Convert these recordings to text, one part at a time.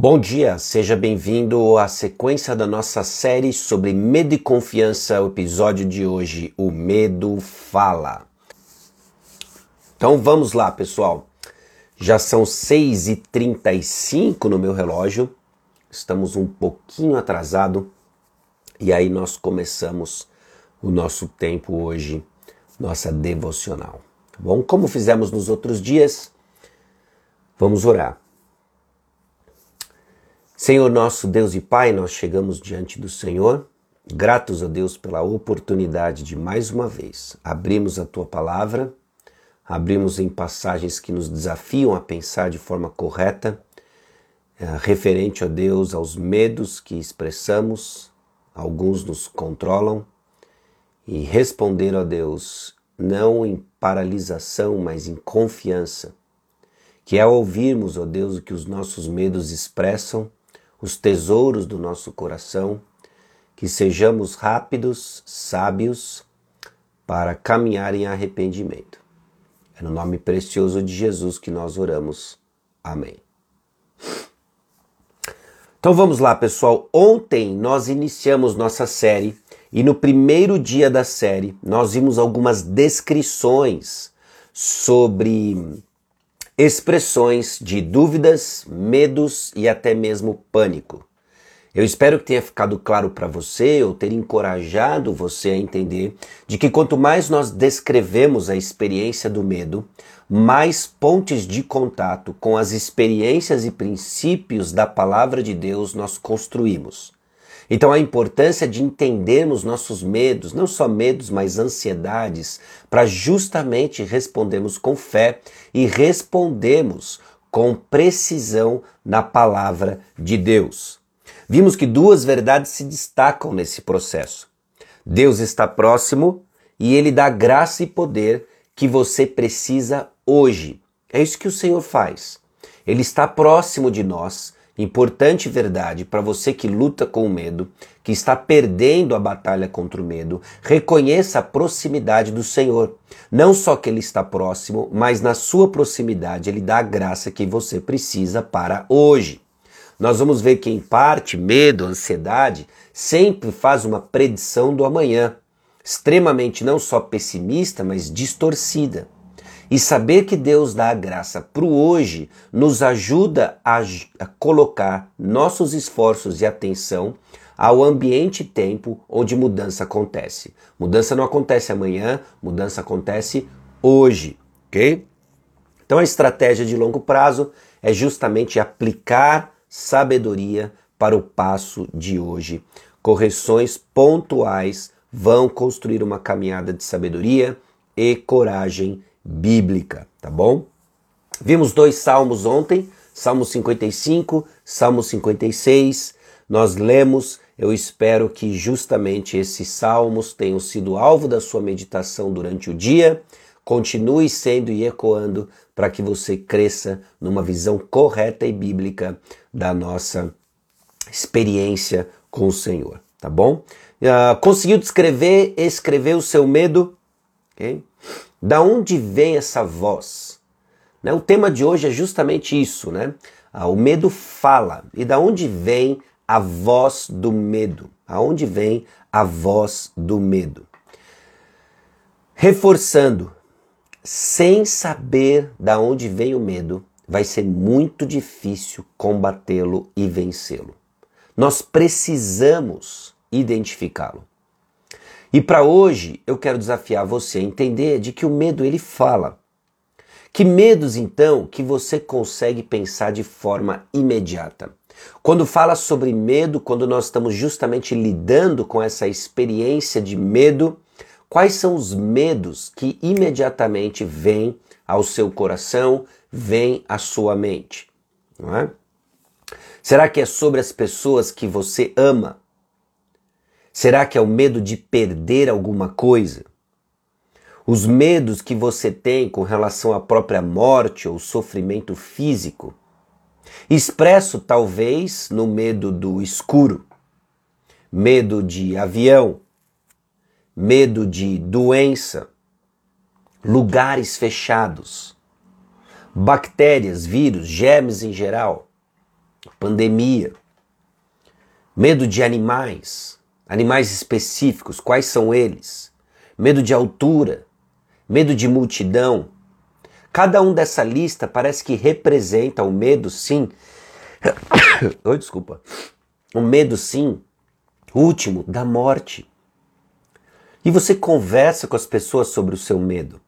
Bom dia, seja bem-vindo à sequência da nossa série sobre medo e confiança. O episódio de hoje, O Medo Fala. Então vamos lá, pessoal. Já são 6h35 no meu relógio, estamos um pouquinho atrasado e aí nós começamos o nosso tempo hoje, nossa devocional. Tá bom? Como fizemos nos outros dias, vamos orar. Senhor nosso Deus e Pai, nós chegamos diante do Senhor, gratos a Deus pela oportunidade de mais uma vez abrirmos a tua palavra, abrimos em passagens que nos desafiam a pensar de forma correta, é, referente a Deus, aos medos que expressamos, alguns nos controlam, e responder a Deus não em paralisação, mas em confiança, que ao ouvirmos, ó Deus, o que os nossos medos expressam, os tesouros do nosso coração, que sejamos rápidos, sábios, para caminhar em arrependimento. É no nome precioso de Jesus que nós oramos. Amém. Então vamos lá, pessoal. Ontem nós iniciamos nossa série e no primeiro dia da série nós vimos algumas descrições sobre expressões de dúvidas, medos e até mesmo pânico. Eu espero que tenha ficado claro para você ou ter encorajado você a entender de que quanto mais nós descrevemos a experiência do medo, mais pontes de contato com as experiências e princípios da palavra de Deus nós construímos. Então, a importância de entendermos nossos medos, não só medos, mas ansiedades, para justamente respondermos com fé e respondermos com precisão na palavra de Deus. Vimos que duas verdades se destacam nesse processo. Deus está próximo e ele dá graça e poder que você precisa hoje. É isso que o Senhor faz. Ele está próximo de nós Importante verdade para você que luta com o medo, que está perdendo a batalha contra o medo, reconheça a proximidade do Senhor. Não só que Ele está próximo, mas na sua proximidade Ele dá a graça que você precisa para hoje. Nós vamos ver que, em parte, medo, ansiedade, sempre faz uma predição do amanhã, extremamente não só pessimista, mas distorcida. E saber que Deus dá a graça para o hoje nos ajuda a, a, colocar nossos esforços e atenção ao ambiente e tempo onde mudança acontece. Mudança não acontece amanhã, mudança acontece hoje, ok? Então a estratégia de longo prazo é justamente aplicar sabedoria para o passo de hoje. Correções pontuais vão construir uma caminhada de sabedoria e coragem bíblica, tá bom? Vimos dois salmos ontem, Salmo 55, Salmo 56. Nós lemos, eu espero que justamente esses salmos tenham sido alvo da sua meditação durante o dia. Continue sendo e ecoando para que você cresça numa visão correta e bíblica da nossa experiência com o Senhor, tá bom? Uh, conseguiu descrever, escrever o seu medo? Okay? Da onde vem essa voz? Né? O tema de hoje é justamente isso, né? Ah, o medo fala. E da onde vem a voz do medo? Aonde vem a voz do medo? Reforçando, sem saber da onde vem o medo, vai ser muito difícil combatê-lo e vencê-lo. Nós precisamos identificá-lo. E para hoje eu quero desafiar você a entender de que o medo ele fala. Que medos então que você consegue pensar de forma imediata? Quando fala sobre medo, quando nós estamos justamente lidando com essa experiência de medo, quais são os medos que imediatamente vêm ao seu coração, vêm à sua mente? É? Será que é sobre as pessoas que você ama? Será que é o medo de perder alguma coisa? Os medos que você tem com relação à própria morte ou sofrimento físico? Expresso talvez no medo do escuro, medo de avião, medo de doença, lugares fechados, bactérias, vírus, germes em geral. pandemia, medo de animais, animais específicos, quais são eles? Medo de altura, medo de multidão. Cada um dessa lista parece que representa o medo, sim. Oi, desculpa. O medo, sim, último, da morte. E você conversa com as pessoas sobre o seu medo.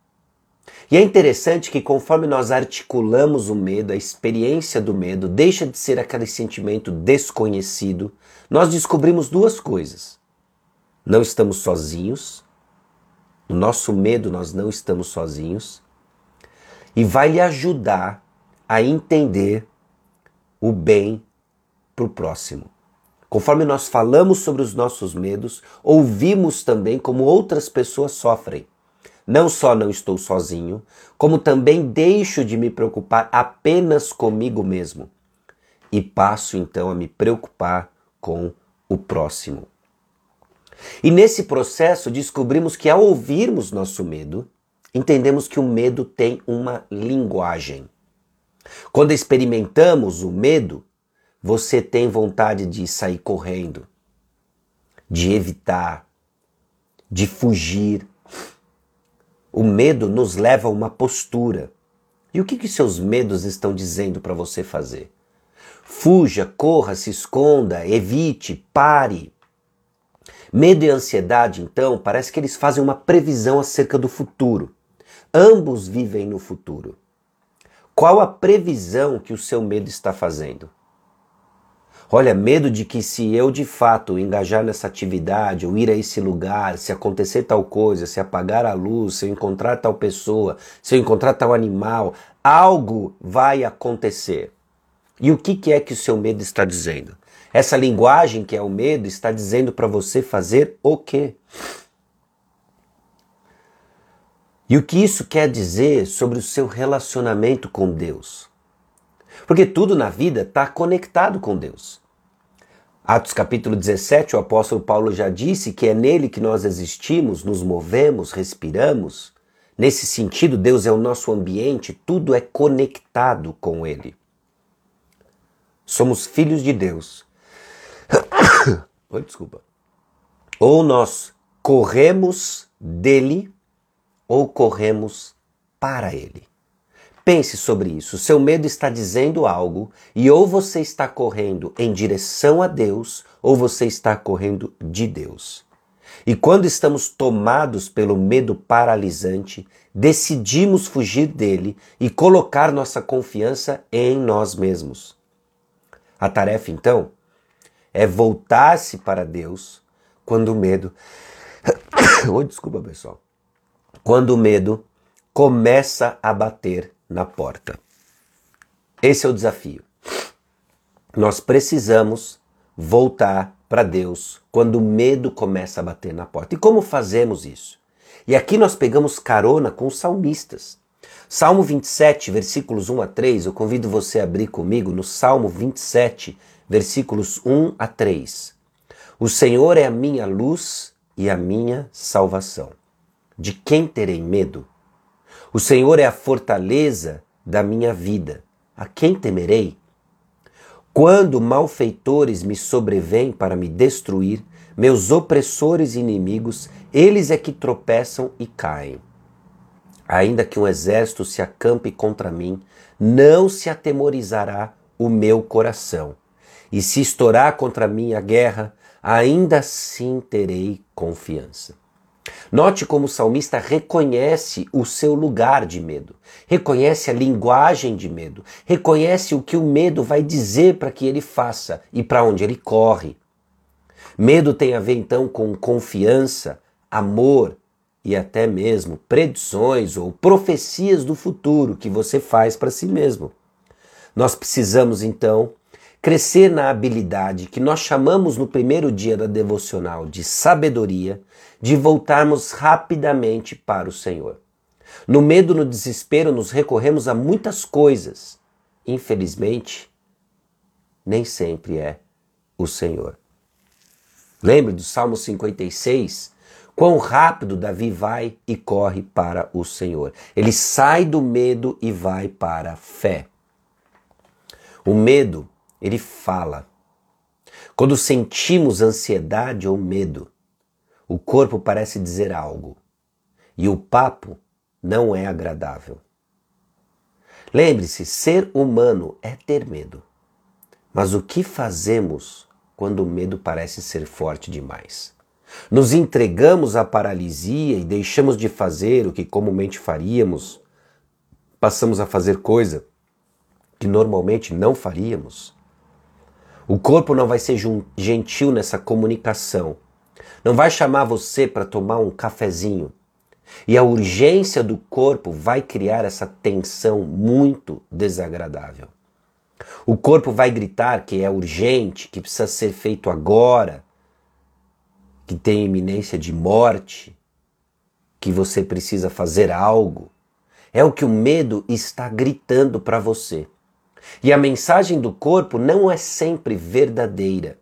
E é interessante que conforme nós articulamos o medo, a experiência do medo deixa de ser aquele sentimento desconhecido, nós descobrimos duas coisas. Não estamos sozinhos, no nosso medo nós não estamos sozinhos, e vai lhe ajudar a entender o bem para o próximo. Conforme nós falamos sobre os nossos medos, ouvimos também como outras pessoas sofrem. Não só não estou sozinho, como também deixo de me preocupar apenas comigo mesmo e passo então a me preocupar com o próximo. E nesse processo descobrimos que ao ouvirmos nosso medo, entendemos que o medo tem uma linguagem. Quando experimentamos o medo, você tem vontade de sair correndo, de evitar, de fugir, o medo nos leva a uma postura. E o que, que seus medos estão dizendo para você fazer? Fuja, corra, se esconda, evite, pare. Medo e ansiedade, então, parece que eles fazem uma previsão acerca do futuro. Ambos vivem no futuro. Qual a previsão que o seu medo está fazendo? Olha, medo de que se eu de fato engajar nessa atividade, ou ir a esse lugar, se acontecer tal coisa, se apagar a luz, se eu encontrar tal pessoa, se eu encontrar tal animal, algo vai acontecer. E o que, que é que o seu medo está dizendo? Essa linguagem que é o medo está dizendo para você fazer o quê? E o que isso quer dizer sobre o seu relacionamento com Deus? Porque tudo na vida está conectado com Deus. Atos capítulo 17, o apóstolo Paulo já disse que é nele que nós existimos, nos movemos, respiramos. Nesse sentido, Deus é o nosso ambiente, tudo é conectado com ele. Somos filhos de Deus. Oi, desculpa. Ou nós corremos dele ou corremos para ele. Pense sobre isso. Seu medo está dizendo algo e ou você está correndo em direção a Deus ou você está correndo de Deus. E quando estamos tomados pelo medo paralisante, decidimos fugir dele e colocar nossa confiança em nós mesmos. A tarefa então é voltar-se para Deus quando o medo. oh, desculpa, pessoal. Quando o medo começa a bater na porta. Esse é o desafio. Nós precisamos voltar para Deus quando o medo começa a bater na porta. E como fazemos isso? E aqui nós pegamos carona com os salmistas. Salmo 27, versículos 1 a 3, eu convido você a abrir comigo no Salmo 27, versículos 1 a 3. O Senhor é a minha luz e a minha salvação. De quem terei medo? O Senhor é a fortaleza da minha vida. A quem temerei? Quando malfeitores me sobrevêm para me destruir, meus opressores e inimigos, eles é que tropeçam e caem. Ainda que um exército se acampe contra mim, não se atemorizará o meu coração. E se estourar contra mim a guerra, ainda assim terei confiança. Note como o salmista reconhece o seu lugar de medo, reconhece a linguagem de medo, reconhece o que o medo vai dizer para que ele faça e para onde ele corre. Medo tem a ver então com confiança, amor e até mesmo predições ou profecias do futuro que você faz para si mesmo. Nós precisamos então crescer na habilidade que nós chamamos no primeiro dia da devocional de sabedoria, de voltarmos rapidamente para o Senhor. No medo, no desespero, nos recorremos a muitas coisas. Infelizmente, nem sempre é o Senhor. Lembre do Salmo 56? Quão rápido Davi vai e corre para o Senhor. Ele sai do medo e vai para a fé. O medo ele fala. Quando sentimos ansiedade ou medo, o corpo parece dizer algo e o papo não é agradável. Lembre-se, ser humano é ter medo. Mas o que fazemos quando o medo parece ser forte demais? Nos entregamos à paralisia e deixamos de fazer o que comumente faríamos? Passamos a fazer coisa que normalmente não faríamos? O corpo não vai ser gentil nessa comunicação. Não vai chamar você para tomar um cafezinho. E a urgência do corpo vai criar essa tensão muito desagradável. O corpo vai gritar que é urgente, que precisa ser feito agora, que tem iminência de morte, que você precisa fazer algo. É o que o medo está gritando para você. E a mensagem do corpo não é sempre verdadeira,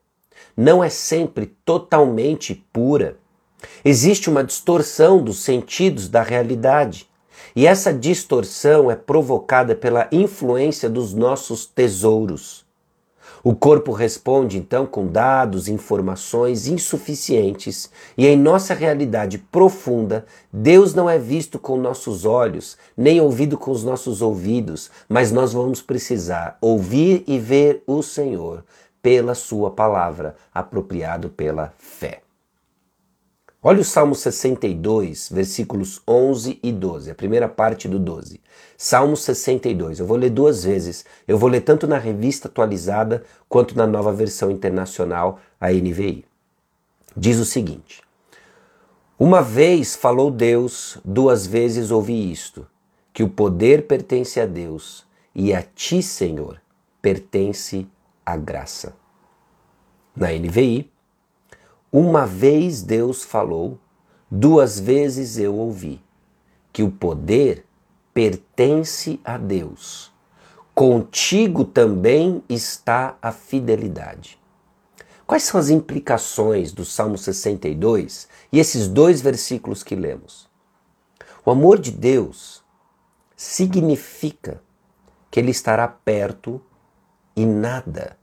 não é sempre totalmente pura. Existe uma distorção dos sentidos da realidade. E essa distorção é provocada pela influência dos nossos tesouros. O corpo responde então com dados, informações insuficientes, e em nossa realidade profunda, Deus não é visto com nossos olhos, nem ouvido com os nossos ouvidos, mas nós vamos precisar ouvir e ver o Senhor pela Sua palavra, apropriado pela fé. Olha o Salmo 62, versículos 11 e 12, a primeira parte do 12. Salmo 62, eu vou ler duas vezes. Eu vou ler tanto na revista atualizada quanto na nova versão internacional, a NVI. Diz o seguinte: Uma vez falou Deus, duas vezes ouvi isto, que o poder pertence a Deus e a ti, Senhor, pertence a graça. Na NVI, uma vez Deus falou, duas vezes eu ouvi, que o poder pertence a Deus. Contigo também está a fidelidade. Quais são as implicações do Salmo 62 e esses dois versículos que lemos? O amor de Deus significa que Ele estará perto e nada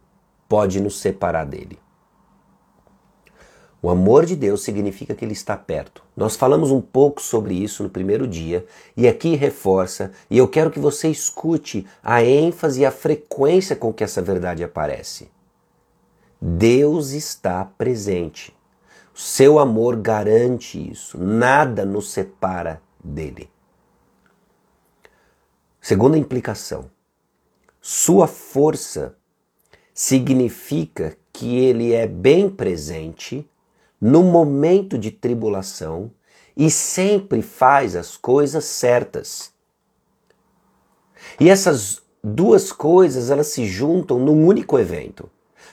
pode nos separar dele. O amor de Deus significa que Ele está perto. Nós falamos um pouco sobre isso no primeiro dia e aqui reforça, e eu quero que você escute a ênfase e a frequência com que essa verdade aparece. Deus está presente. Seu amor garante isso. Nada nos separa dele. Segunda implicação: sua força significa que ele é bem presente no momento de tribulação e sempre faz as coisas certas. E essas duas coisas elas se juntam num único evento.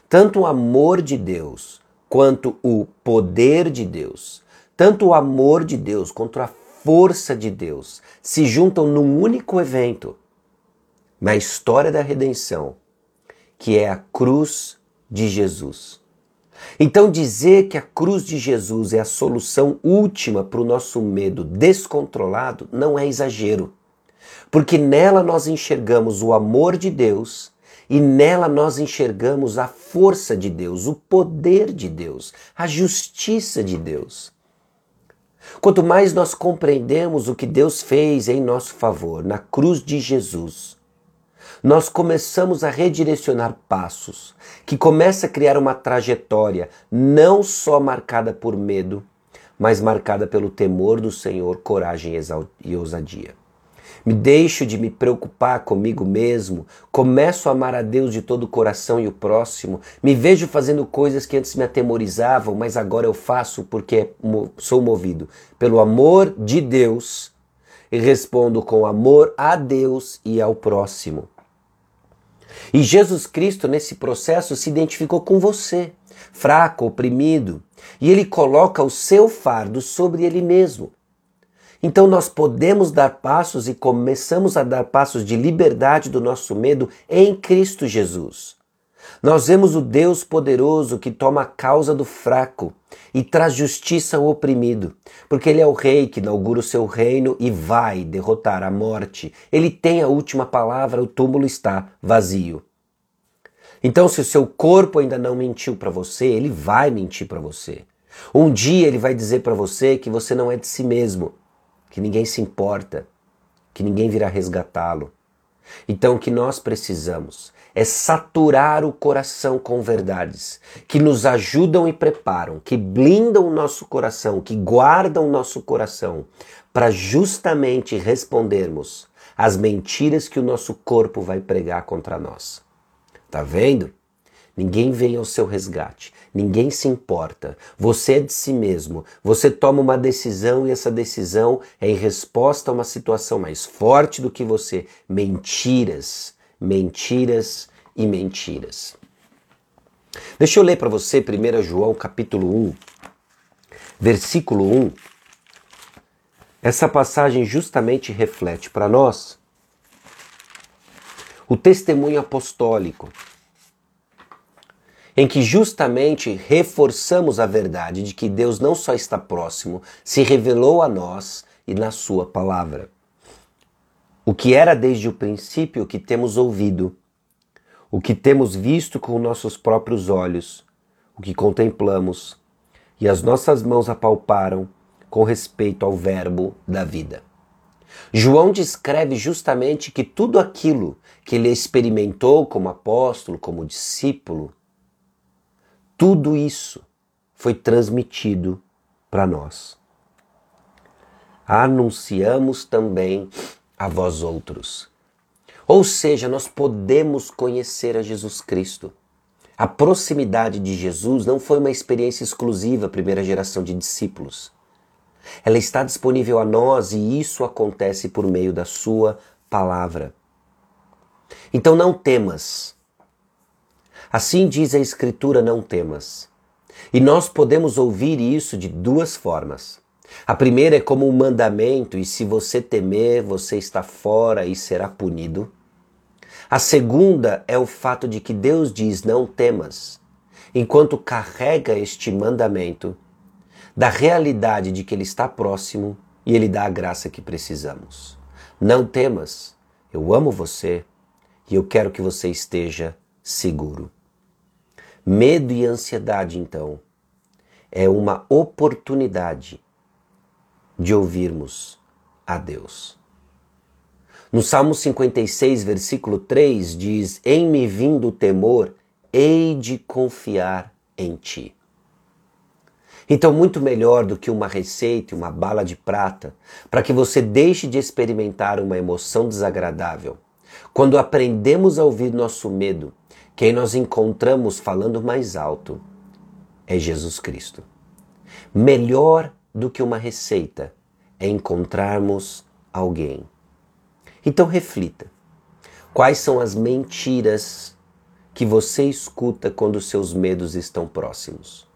Tanto o amor de Deus quanto o poder de Deus, tanto o amor de Deus quanto a força de Deus se juntam num único evento na história da redenção, que é a cruz de Jesus. Então, dizer que a cruz de Jesus é a solução última para o nosso medo descontrolado não é exagero, porque nela nós enxergamos o amor de Deus e nela nós enxergamos a força de Deus, o poder de Deus, a justiça de Deus. Quanto mais nós compreendemos o que Deus fez em nosso favor na cruz de Jesus, nós começamos a redirecionar passos, que começa a criar uma trajetória não só marcada por medo, mas marcada pelo temor do Senhor, coragem e ousadia. Me deixo de me preocupar comigo mesmo, começo a amar a Deus de todo o coração e o próximo, me vejo fazendo coisas que antes me atemorizavam, mas agora eu faço porque sou movido pelo amor de Deus e respondo com amor a Deus e ao próximo. E Jesus Cristo, nesse processo, se identificou com você, fraco, oprimido, e ele coloca o seu fardo sobre ele mesmo. Então nós podemos dar passos e começamos a dar passos de liberdade do nosso medo em Cristo Jesus. Nós vemos o Deus poderoso que toma a causa do fraco e traz justiça ao oprimido, porque ele é o rei que inaugura o seu reino e vai derrotar a morte. Ele tem a última palavra, o túmulo está vazio. Então, se o seu corpo ainda não mentiu para você, ele vai mentir para você. Um dia ele vai dizer para você que você não é de si mesmo, que ninguém se importa, que ninguém virá resgatá-lo. Então, o que nós precisamos é saturar o coração com verdades que nos ajudam e preparam, que blindam o nosso coração, que guardam o nosso coração, para justamente respondermos às mentiras que o nosso corpo vai pregar contra nós. Tá vendo? Ninguém vem ao seu resgate, ninguém se importa. Você é de si mesmo. Você toma uma decisão e essa decisão é em resposta a uma situação mais forte do que você. Mentiras, mentiras e mentiras. Deixa eu ler para você 1 João capítulo 1, versículo 1. Essa passagem justamente reflete para nós o testemunho apostólico em que justamente reforçamos a verdade de que Deus não só está próximo, se revelou a nós e na Sua palavra. O que era desde o princípio, o que temos ouvido, o que temos visto com nossos próprios olhos, o que contemplamos e as nossas mãos apalparam com respeito ao Verbo da vida. João descreve justamente que tudo aquilo que ele experimentou como apóstolo, como discípulo, tudo isso foi transmitido para nós. Anunciamos também a vós outros. Ou seja, nós podemos conhecer a Jesus Cristo. A proximidade de Jesus não foi uma experiência exclusiva à primeira geração de discípulos. Ela está disponível a nós e isso acontece por meio da Sua palavra. Então não temas, Assim diz a Escritura: não temas. E nós podemos ouvir isso de duas formas. A primeira é como um mandamento, e se você temer, você está fora e será punido. A segunda é o fato de que Deus diz: não temas, enquanto carrega este mandamento da realidade de que Ele está próximo e Ele dá a graça que precisamos. Não temas, eu amo você e eu quero que você esteja seguro. Medo e ansiedade, então, é uma oportunidade de ouvirmos a Deus. No Salmo 56, versículo 3, diz: Em me vindo o temor, hei de confiar em ti. Então, muito melhor do que uma receita e uma bala de prata, para que você deixe de experimentar uma emoção desagradável. Quando aprendemos a ouvir nosso medo, quem nós encontramos falando mais alto é Jesus Cristo. Melhor do que uma receita é encontrarmos alguém. Então reflita: quais são as mentiras que você escuta quando seus medos estão próximos?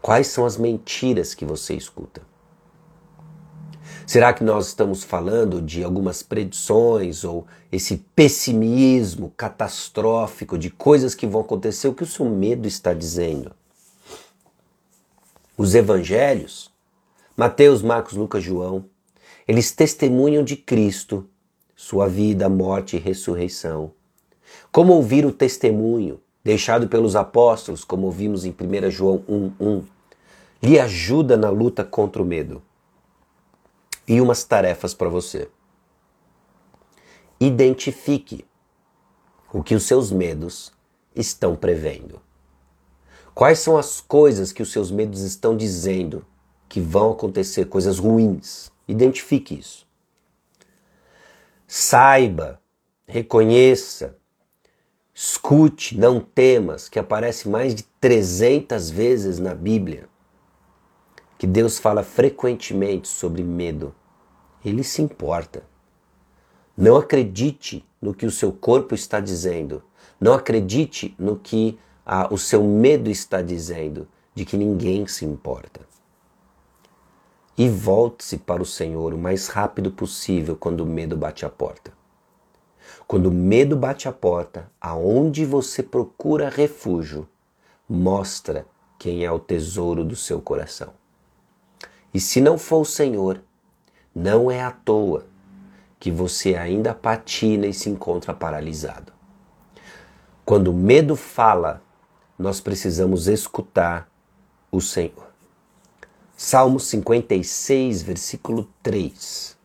Quais são as mentiras que você escuta? Será que nós estamos falando de algumas predições ou esse pessimismo catastrófico de coisas que vão acontecer? O que o seu medo está dizendo? Os evangelhos, Mateus, Marcos, Lucas, João, eles testemunham de Cristo, sua vida, morte e ressurreição. Como ouvir o testemunho deixado pelos apóstolos, como ouvimos em 1 João 1:1, lhe ajuda na luta contra o medo e umas tarefas para você. Identifique o que os seus medos estão prevendo. Quais são as coisas que os seus medos estão dizendo que vão acontecer, coisas ruins? Identifique isso. Saiba, reconheça, escute, não temas, que aparece mais de 300 vezes na Bíblia, que Deus fala frequentemente sobre medo. Ele se importa. Não acredite no que o seu corpo está dizendo. Não acredite no que ah, o seu medo está dizendo, de que ninguém se importa. E volte-se para o Senhor o mais rápido possível quando o medo bate a porta. Quando o medo bate a porta, aonde você procura refúgio, mostra quem é o tesouro do seu coração. E se não for o Senhor, não é à toa que você ainda patina e se encontra paralisado. Quando o medo fala, nós precisamos escutar o Senhor. Salmo 56, versículo 3.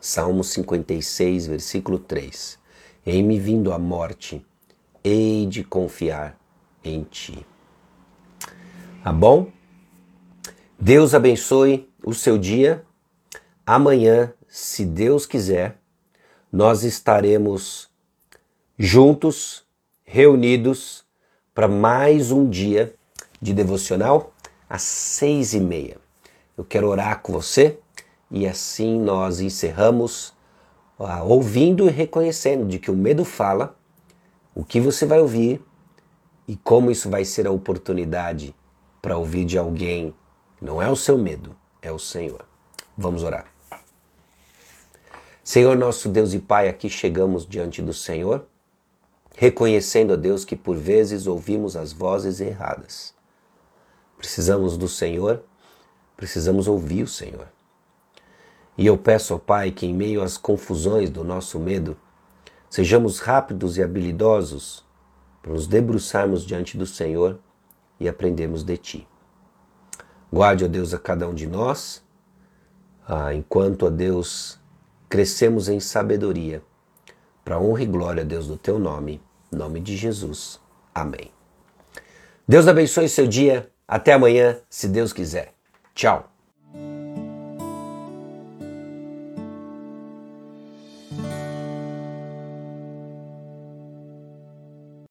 Salmo 56, versículo 3. Em me vindo a morte, hei de confiar em ti. Tá bom? Deus abençoe o seu dia. Amanhã, se Deus quiser, nós estaremos juntos, reunidos, para mais um dia de devocional às seis e meia. Eu quero orar com você e assim nós encerramos uh, ouvindo e reconhecendo de que o medo fala, o que você vai ouvir e como isso vai ser a oportunidade para ouvir de alguém. Não é o seu medo, é o Senhor. Vamos orar. Senhor nosso Deus e Pai, aqui chegamos diante do Senhor, reconhecendo a Deus que por vezes ouvimos as vozes erradas. Precisamos do Senhor, precisamos ouvir o Senhor. E eu peço ao Pai que, em meio às confusões do nosso medo, sejamos rápidos e habilidosos para nos debruçarmos diante do Senhor e aprendermos de Ti. Guarde, ó Deus, a cada um de nós, ah, enquanto, ó Deus, crescemos em sabedoria, para honra e glória, Deus, do Teu nome, nome de Jesus. Amém. Deus abençoe seu dia. Até amanhã, se Deus quiser. Tchau.